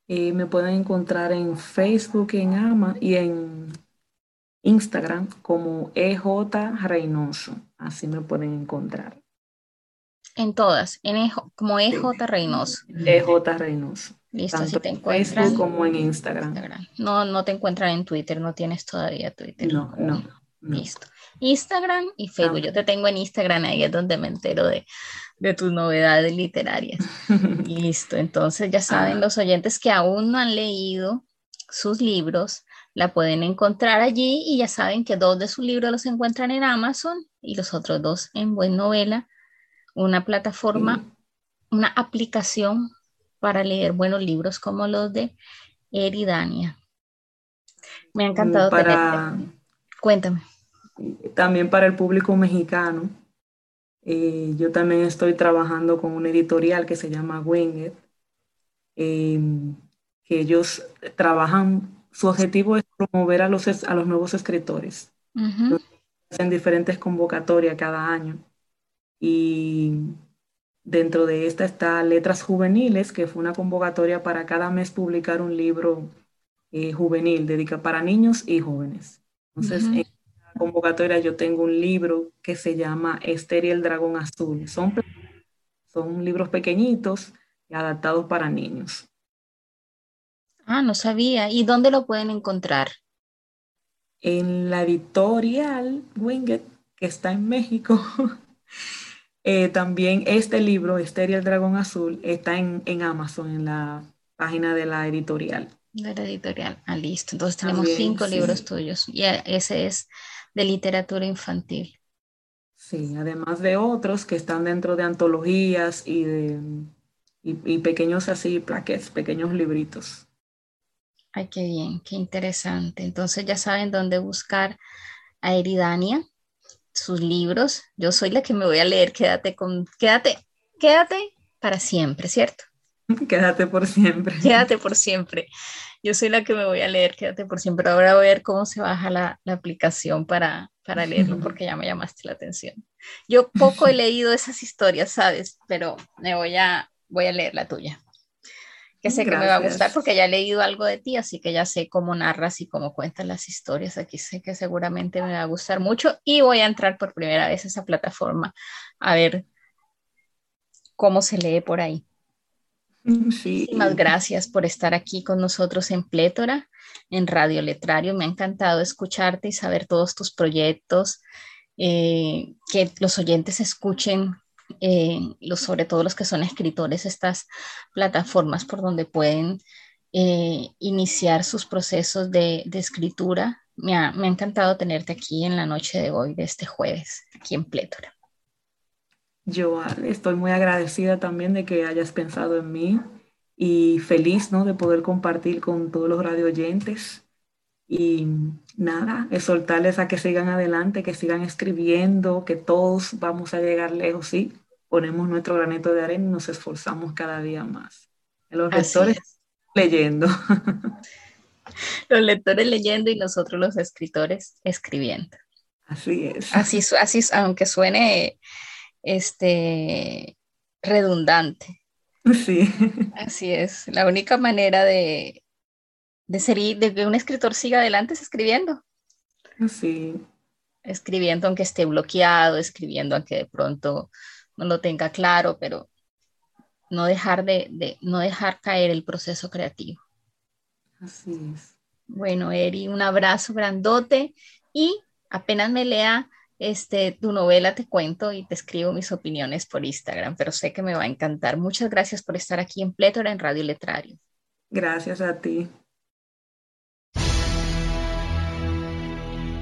Eh, me pueden encontrar en Facebook, en Ama y en Instagram como EJ Reynoso. Así me pueden encontrar. En todas, en como EJ Reynoso. EJ Reynoso. Listo, Tanto te encuentran. Facebook como en Instagram. No, no te encuentran en Twitter, no tienes todavía Twitter. No, no. Listo. Instagram y Facebook. Yo te tengo en Instagram, ahí es donde me entero de, de tus novedades literarias. *laughs* Listo. Entonces ya saben los oyentes que aún no han leído sus libros, la pueden encontrar allí y ya saben que dos de sus libros los encuentran en Amazon y los otros dos en Buen Novela una plataforma, una aplicación para leer buenos libros como los de Eridania. Me ha encantado para, Cuéntame. También para el público mexicano. Eh, yo también estoy trabajando con una editorial que se llama Winged, em, que ellos trabajan, su objetivo es promover a los, a los nuevos escritores. Hacen diferentes convocatorias cada año y dentro de esta está Letras Juveniles, que fue una convocatoria para cada mes publicar un libro eh, juvenil dedicado para niños y jóvenes. Entonces, en la convocatoria yo tengo un libro que se llama Esther y el Dragón Azul. Son, son libros pequeñitos y adaptados para niños. Ah, no sabía. ¿Y dónde lo pueden encontrar? En la editorial Winget, que está en México. *laughs* Eh, también este libro, Esther y el Dragón Azul, está en, Amazon, en la página de la editorial. De la editorial, ah, listo. Entonces tenemos cinco libros tuyos y ese es de literatura infantil. Sí, además de otros que están dentro de antologías y de y, pequeños así plaques, pequeños libritos. Ay, qué bien, qué interesante. Entonces ya saben dónde buscar a Eridania sus libros. Yo soy la que me voy a leer, quédate con, quédate, quédate para siempre, ¿cierto? *laughs* Quédate por siempre. Quédate por siempre. Yo soy la que me voy a leer, quédate por siempre. Ahora voy a ver cómo se baja la, la aplicación para, para leerlo *laughs* porque ya me llamaste la atención. Yo poco he leído esas historias, ¿sabes? Pero me voy a, voy a leer la tuya que sé que me va a gustar porque ya he leído algo de ti, así que ya sé cómo narras y cómo cuentas las historias. Aquí sé que seguramente me va a gustar mucho y voy a entrar por primera vez a esa plataforma a ver cómo se lee por ahí. Muchísimas gracias por estar aquí con nosotros en Plétora, en Radio Letrario. Me ha encantado escucharte y saber todos tus proyectos, eh, que los oyentes escuchen eh, los, sobre todo los que son escritores, estas plataformas por donde pueden eh, iniciar sus procesos de, escritura. Me ha, me ha, encantado tenerte aquí en la noche de hoy, de este jueves, aquí en Plétora. Yo estoy muy agradecida también de que hayas pensado en mí y feliz ¿no? de poder compartir con todos los radio oyentes. Y nada, es soltarles a que sigan adelante, que sigan escribiendo, que todos vamos a llegar lejos, sí. Ponemos nuestro granito de arena y nos esforzamos cada día más. Los lectores leyendo. *laughs* Los lectores leyendo y nosotros los escritores escribiendo. Así es. Así, así aunque suene este, redundante. Sí. *laughs* Así es. La única manera de, de, ser, de que un escritor siga adelante es escribiendo. Sí. Escribiendo aunque esté bloqueado, escribiendo aunque de pronto lo tenga claro, pero no dejar de, de no dejar caer el proceso creativo. Así es. Bueno, Eri, un abrazo grandote y apenas me lea este, tu novela te cuento y te escribo mis opiniones por Instagram, pero sé que me va a encantar. Muchas gracias por estar aquí en Plétora en Radio Letrario. Gracias a ti.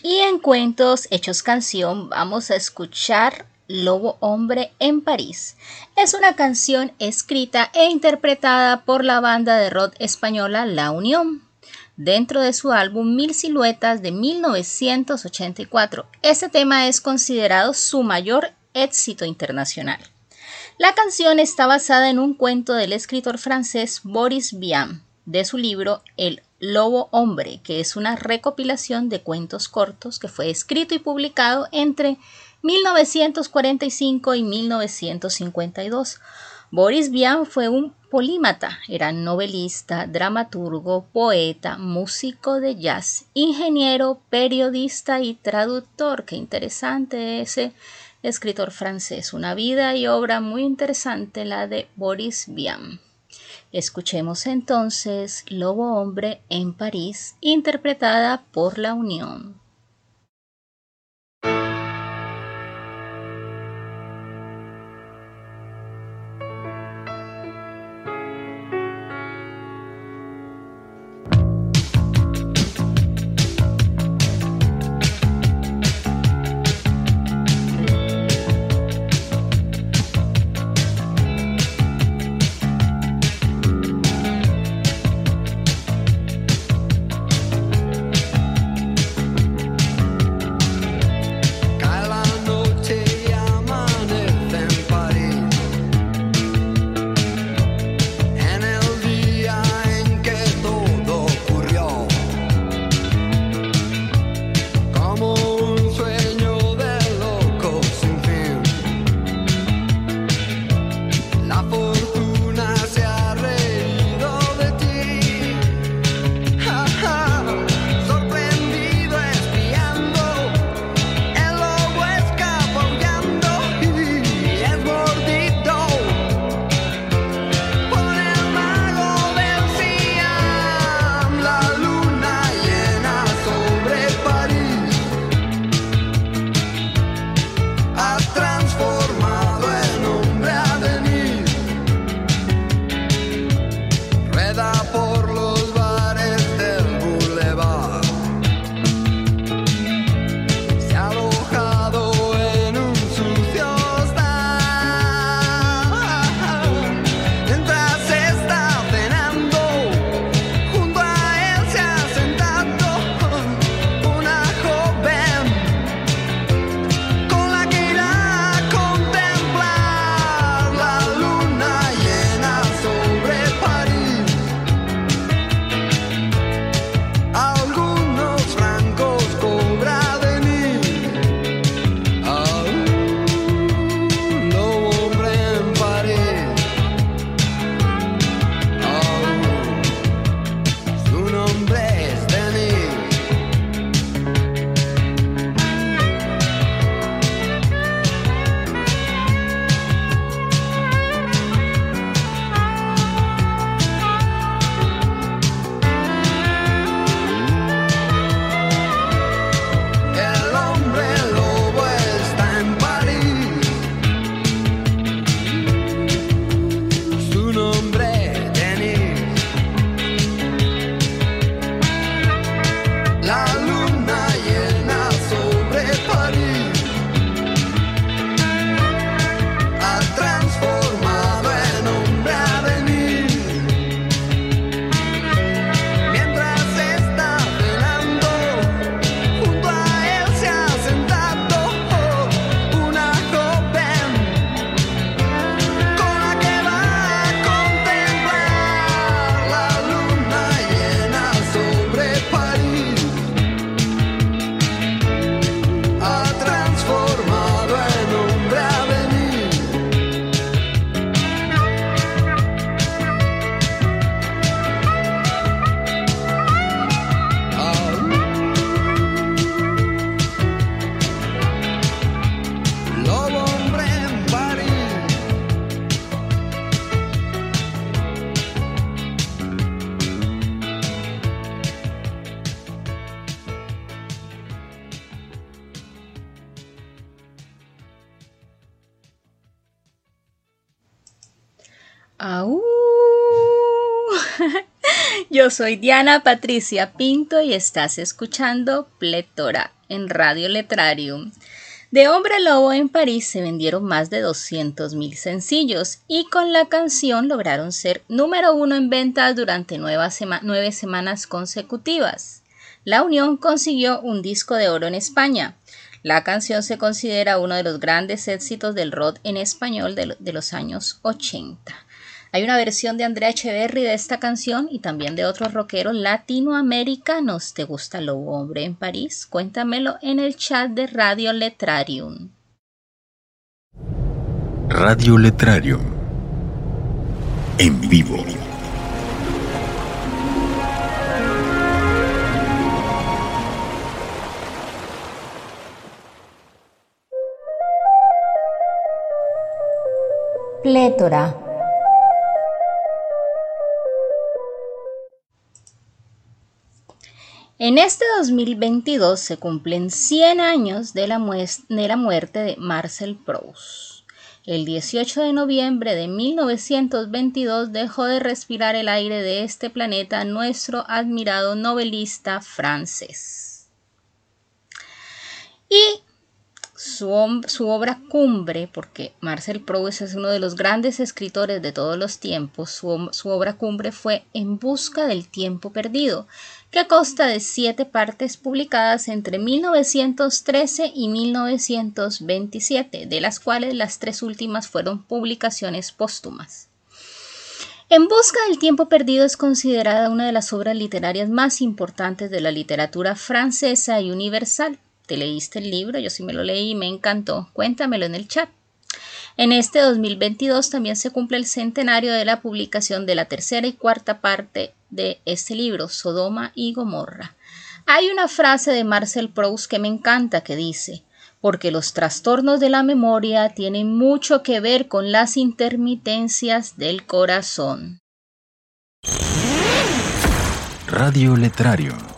Y en Cuentos hechos canción vamos a escuchar Lobo Hombre en París. Es una canción escrita e interpretada por la banda de rock española La Unión dentro de su álbum Mil Siluetas de 1984. Este tema es considerado su mayor éxito internacional. La canción está basada en un cuento del escritor francés Boris Vian, de su libro El Lobo Hombre, que es una recopilación de cuentos cortos que fue escrito y publicado entre 1945 y 1952. Boris Vian fue un polímata, era novelista, dramaturgo, poeta, músico de jazz, ingeniero, periodista y traductor. Qué interesante ese escritor francés. Una vida y obra muy interesante la de Boris Vian. Escuchemos entonces Lobo Hombre en París, interpretada por la Unión. Soy Diana Patricia Pinto y estás escuchando Plétora en Radio Letrarium. De Hombre Lobo en París se vendieron más de 200.000 sencillos y con la canción lograron ser número uno en ventas durante nueve semanas consecutivas. La Unión consiguió un disco de oro en España. La canción se considera uno de los grandes éxitos del rock en español de los años 80. Hay una versión de Andrea Echeverry de esta canción y también de otros rockeros latinoamericanos. ¿Te gusta Lobo Hombre en París? Cuéntamelo en el chat de Radio Letrarium. Radio Letrarium. En vivo. Plétora En este 2022 se cumplen 100 años de la, muerte de Marcel Proust. El 18 de noviembre de 1922 dejó de respirar el aire de este planeta nuestro admirado novelista francés. Y su, obra cumbre, porque Marcel Proust es uno de los grandes escritores de todos los tiempos, su obra cumbre fue En busca del tiempo perdido, que consta de siete partes publicadas entre 1913 y 1927, de las cuales las tres últimas fueron publicaciones póstumas. En busca del tiempo perdido es considerada una de las obras literarias más importantes de la literatura francesa y universal. ¿Te leíste el libro? Yo sí me lo leí y me encantó. Cuéntamelo en el chat. En este 2022 también se cumple el centenario de la publicación de la tercera y cuarta parte de este libro, Sodoma y Gomorra. Hay una frase de Marcel Proust que me encanta que dice, porque los trastornos de la memoria tienen mucho que ver con las intermitencias del corazón. Radio Letrario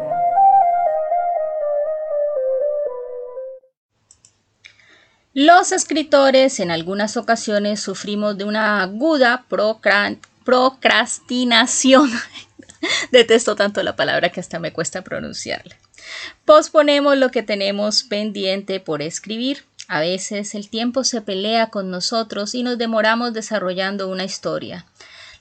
Los escritores en algunas ocasiones sufrimos de una aguda procrastinación. *laughs* Detesto tanto la palabra que hasta me cuesta pronunciarla. Posponemos lo que tenemos pendiente por escribir. A veces el tiempo se pelea con nosotros y nos demoramos desarrollando una historia.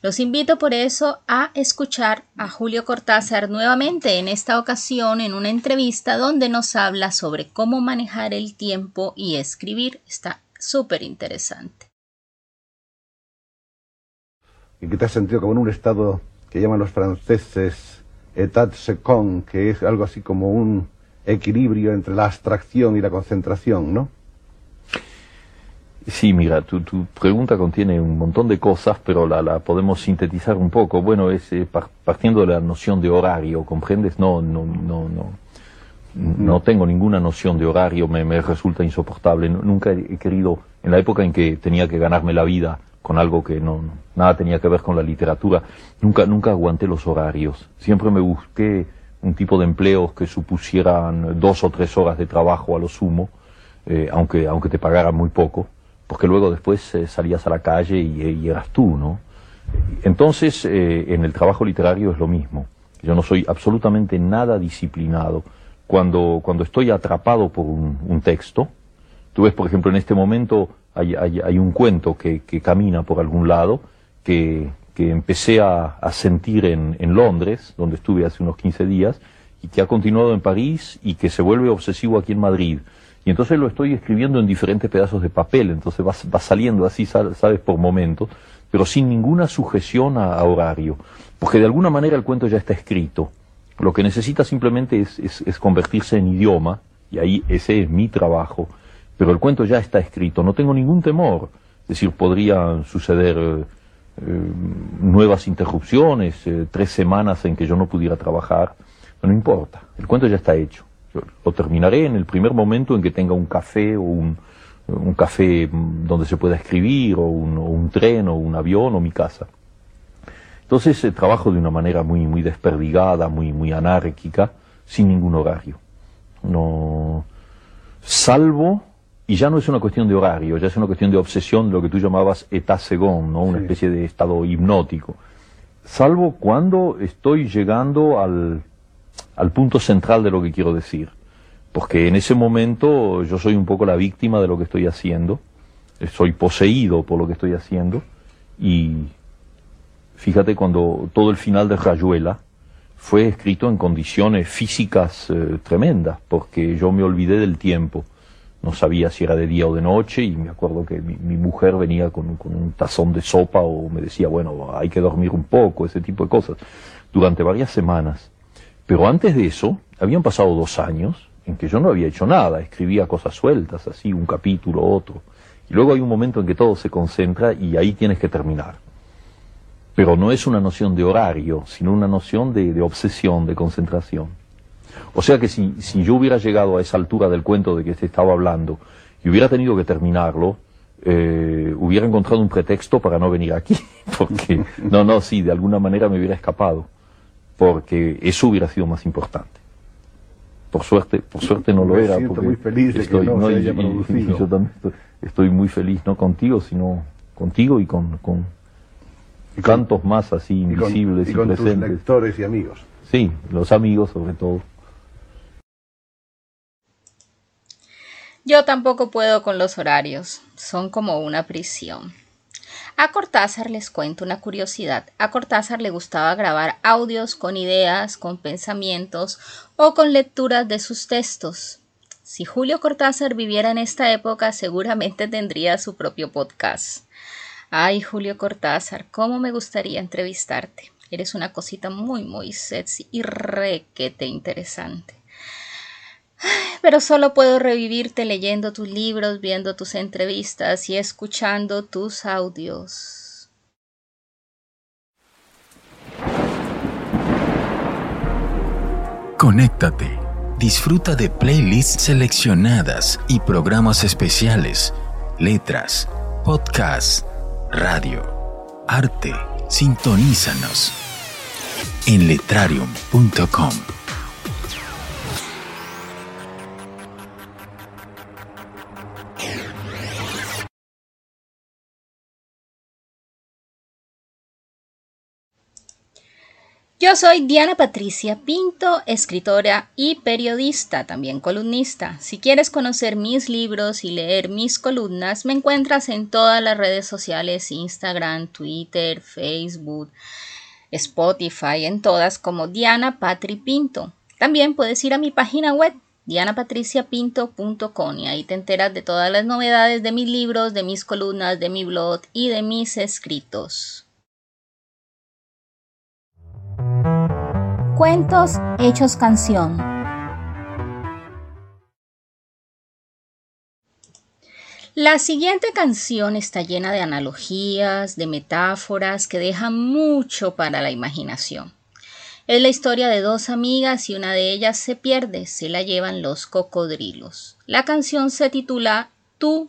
Los invito por eso a escuchar a Julio Cortázar nuevamente en esta ocasión en una entrevista donde nos habla sobre cómo manejar el tiempo y escribir. Está súper interesante. ¿Y que te has sentido como en un estado que llaman los franceses état second, que es algo así como un equilibrio entre la abstracción y la concentración, ¿no? Sí, mira, tu, tu, pregunta contiene un montón de cosas, pero la, la podemos sintetizar un poco. Bueno, es eh, partiendo de la noción de horario, ¿comprendes? No, no, no, no. No tengo ninguna noción de horario, me, me resulta insoportable. Nunca he querido, en la época en que tenía que ganarme la vida con algo que no, nada tenía que ver con la literatura, nunca, nunca aguanté los horarios. Siempre me busqué un tipo de empleos que supusieran dos o tres horas de trabajo a lo sumo, eh, aunque, aunque te pagaran muy poco porque luego después eh, salías a la calle y, eras tú, ¿no? Entonces, eh, en el trabajo literario es lo mismo. Yo no soy absolutamente nada disciplinado. Cuando, cuando estoy atrapado por un, texto, tú ves, por ejemplo, en este momento hay, un cuento que, camina por algún lado, que, que empecé a, sentir en, en, Londres, donde estuve hace unos 15 días, y que ha continuado en París y que se vuelve obsesivo aquí en Madrid. Y entonces lo estoy escribiendo en diferentes pedazos de papel, entonces va, saliendo así, sabes, por momentos, pero sin ninguna sujeción a, horario, porque de alguna manera el cuento ya está escrito. Lo que necesita simplemente es, convertirse en idioma, y ahí ese es mi trabajo, pero el cuento ya está escrito, no tengo ningún temor. Es decir, podría suceder nuevas interrupciones, tres semanas en que yo no pudiera trabajar, no importa, el cuento ya está hecho. Yo lo terminaré en el primer momento en que tenga un café o un, un café donde se pueda escribir, o un, o un, tren, o un avión, o mi casa. Entonces eh, trabajo de una manera muy, muy desperdigada, muy, muy anárquica, sin ningún horario. No, salvo, y ya no es una cuestión de horario, ya es una cuestión de obsesión, lo que tú llamabas état second, ¿no? una sí. especie de estado hipnótico. Salvo cuando estoy llegando al, al punto central de lo que quiero decir porque en ese momento yo soy un poco la víctima de lo que estoy haciendo, soy poseído por lo que estoy haciendo y fíjate cuando todo el final de Rayuela fue escrito en condiciones físicas eh, tremendas, porque yo me olvidé del tiempo, no sabía si era de día o de noche y me acuerdo que mi, mi mujer venía con, con un tazón de sopa o me decía, bueno, hay que dormir un poco, ese tipo de cosas, durante varias semanas. Pero antes de eso, habían pasado dos años, en que yo no había hecho nada, escribía cosas sueltas, así, un capítulo, otro. Y luego hay un momento en que todo se concentra y ahí tienes que terminar. Pero no es una noción de horario, sino una noción de, obsesión, de concentración. O sea que si, si, yo hubiera llegado a esa altura del cuento de que te estaba hablando y hubiera tenido que terminarlo, eh, hubiera encontrado un pretexto para no venir aquí. *laughs* Porque, no, no, sí, de alguna manera me hubiera escapado. Porque eso hubiera sido más importante por suerte, por suerte no lo Me era. porque muy feliz de que estoy, no se y- haya y- y producido. yo también estoy, estoy muy feliz, no contigo, sino contigo y con, con Y con- tantos más así y con, invisibles y, y con tus presentes. lectores y amigos. Sí, los amigos sobre todo. Yo tampoco puedo con los horarios, son como una prisión. A Cortázar les cuento una curiosidad. A Cortázar le gustaba grabar audios con ideas, con pensamientos o con lecturas de sus textos. Si Julio Cortázar viviera en esta época, seguramente tendría su propio podcast. Ay, Julio Cortázar, cómo me gustaría entrevistarte. Eres una cosita muy, muy sexy y requete interesante pero solo puedo revivirte leyendo tus libros, viendo tus entrevistas y escuchando tus audios. Conéctate. Disfruta de playlists seleccionadas y programas especiales, letras, podcasts, radio, arte. Sintonízanos en letrarium.com. Yo soy Diana Patricia Pinto, escritora y periodista, también columnista. Si quieres conocer mis libros y leer mis columnas, me encuentras en todas las redes sociales, Instagram, Twitter, Facebook, Spotify, en todas como Diana Patri Pinto. También puedes ir a mi página web dianapatriciapinto.com y ahí te enteras de todas las novedades de mis libros, de mis columnas, de mi blog y de mis escritos. Cuentos hechos canción. La siguiente canción está llena de analogías, de metáforas que dejan mucho para la imaginación. Es la historia de dos amigas y una de ellas se pierde, se la llevan los cocodrilos. La canción se titula Tú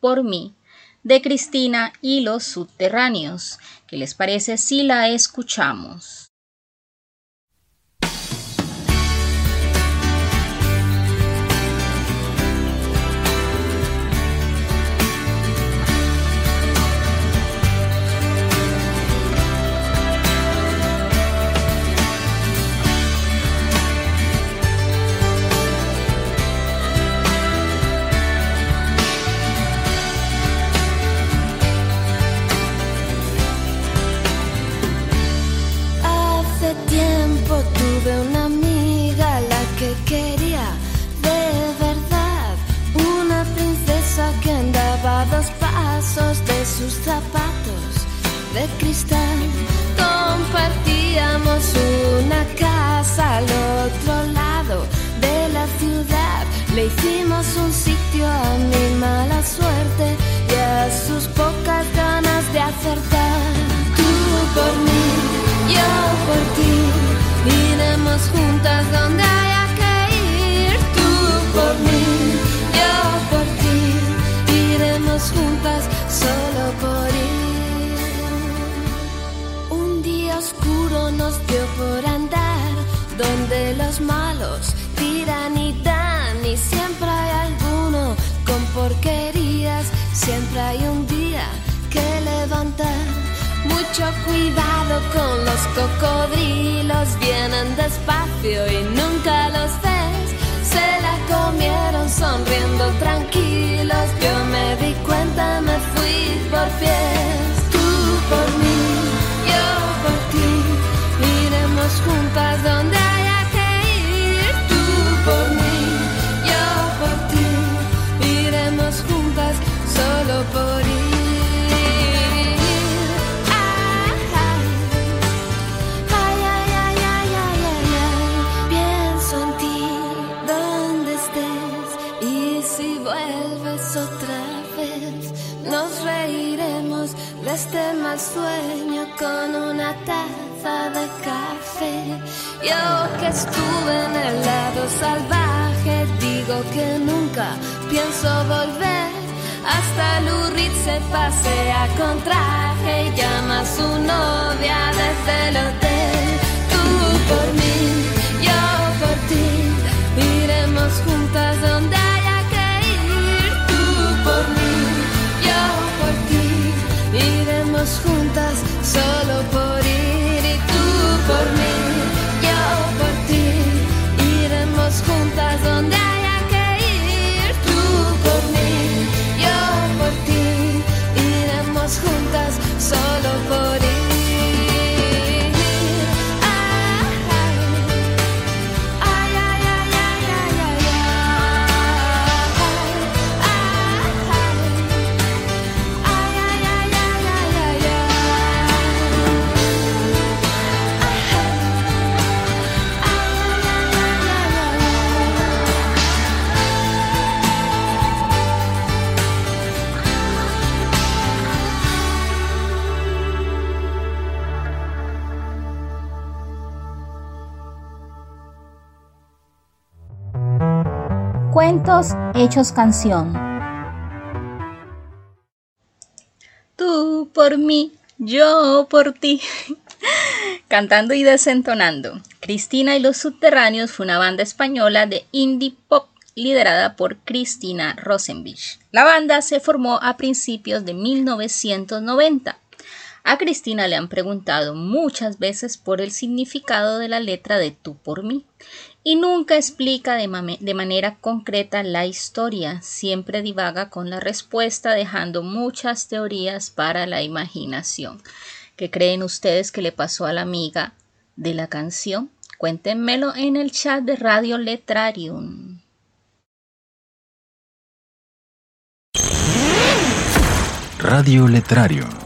por mí, de Cristina y los subterráneos. ¿Qué les parece si la escuchamos? sus zapatos de cristal. Compartíamos una casa al otro lado de la ciudad. Le hicimos un sitio a mi mala suerte y a sus pocas ganas de acertar. Tú por mí, yo por ti. Iremos juntas donde haya que ir. Tú por mí, yo por ti. Iremos juntas. Oscuro nos dio por andar donde los malos tiran y dan y siempre hay alguno con porquerías. Siempre hay un día que levantar. Mucho cuidado con los cocodrilos, vienen despacio y nunca los ves. Se la comieron sonriendo tranquilos. Yo me di cuenta, me fui por pies. Tú por mí, juntas Hechos canción. Tú por mí, yo por ti. *laughs* Cantando y desentonando. Cristina y los Subterráneos fue una banda española de indie pop liderada por Cristina Rosenbich. La banda se formó a principios de 1990. A Cristina le han preguntado muchas veces por el significado de la letra de Tú por mí y nunca explica de, manera concreta la historia, siempre divaga con la respuesta dejando muchas teorías para la imaginación. ¿Qué creen ustedes que le pasó a la amiga de la canción? Cuéntenmelo en el chat de Radio Letrarium. Radio Letrario.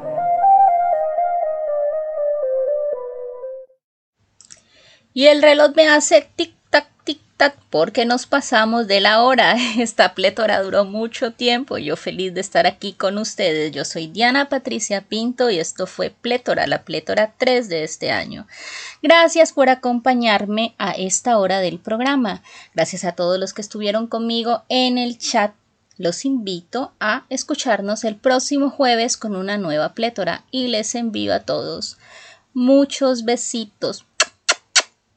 Y el reloj me hace tic-tac, tic-tac, porque nos pasamos de la hora. *laughs* Esta plétora duró mucho tiempo. Yo feliz de estar aquí con ustedes. Yo soy Diana Patricia Pinto y esto fue Plétora, la Plétora 3 de este año. Gracias por acompañarme a esta hora del programa. Gracias a todos los que estuvieron conmigo en el chat. Los invito a escucharnos el próximo jueves con una nueva plétora y les envío a todos muchos besitos